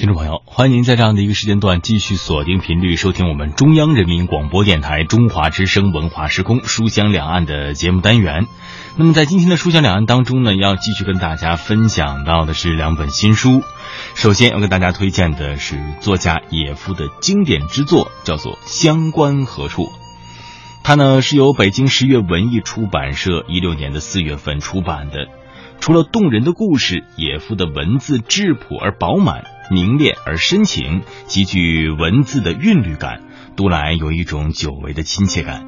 听众朋友，欢迎您在这样的一个时间段继续锁定频率收听我们中央人民广播电台中华之声文化时空书香两岸的节目单元。那么在今天的书香两岸当中呢，要继续跟大家分享到的是两本新书。首先要跟大家推荐的是作家野夫的经典之作，叫做《乡关何处》。它呢是由北京十月文艺出版社一六年的四月份出版的。除了动人的故事，野夫的文字质朴而饱满。凝练而深情，极具文字的韵律感，读来有一种久违的亲切感。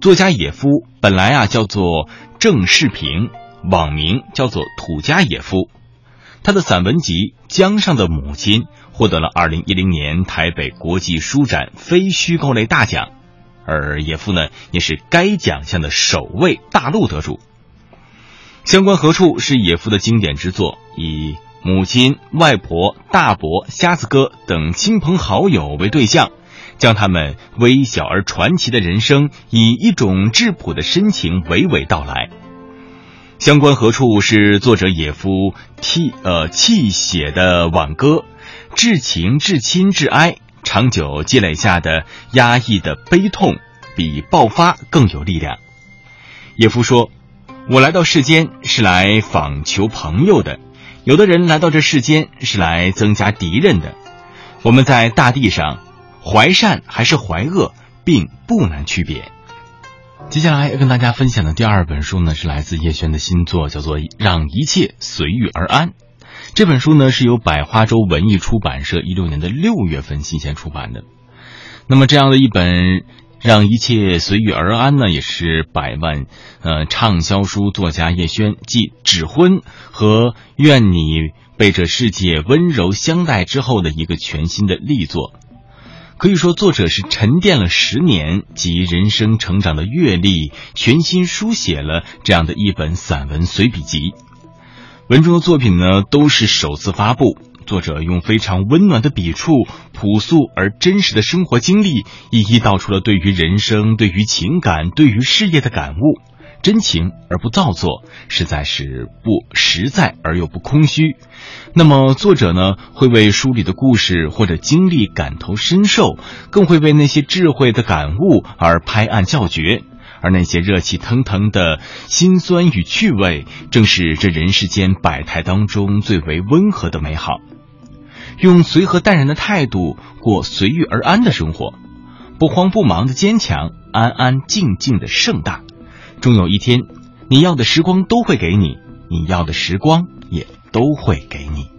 作家野夫本来啊叫做郑世平，网名叫做土家野夫。他的散文集《江上的母亲》获得了二零一零年台北国际书展非虚构类大奖，而野夫呢也是该奖项的首位大陆得主。相关何处是野夫的经典之作，以。母亲、外婆、大伯、瞎子哥等亲朋好友为对象，将他们微小而传奇的人生以一种质朴的深情娓娓道来。相关何处是作者野夫替呃泣血的挽歌，至情至亲至哀，长久积累下的压抑的悲痛，比爆发更有力量。野夫说：“我来到世间是来访求朋友的。”有的人来到这世间是来增加敌人的，我们在大地上，怀善还是怀恶，并不难区别。接下来要跟大家分享的第二本书呢，是来自叶轩的新作，叫做《让一切随遇而安》。这本书呢，是由百花洲文艺出版社一六年的六月份新鲜出版的。那么这样的一本。让一切随遇而安呢，也是百万呃畅销书作家叶轩继《指婚》和《愿你被这世界温柔相待》之后的一个全新的力作。可以说，作者是沉淀了十年及人生成长的阅历，全新书写了这样的一本散文随笔集。文中的作品呢，都是首次发布。作者用非常温暖的笔触、朴素而真实的生活经历，一一道出了对于人生、对于情感、对于事业的感悟，真情而不造作，实在是不实在而又不空虚。那么，作者呢，会为书里的故事或者经历感同身受，更会为那些智慧的感悟而拍案叫绝。而那些热气腾腾的辛酸与趣味，正是这人世间百态当中最为温和的美好。用随和淡然的态度过随遇而安的生活，不慌不忙的坚强，安安静静的盛大。终有一天，你要的时光都会给你，你要的时光也都会给你。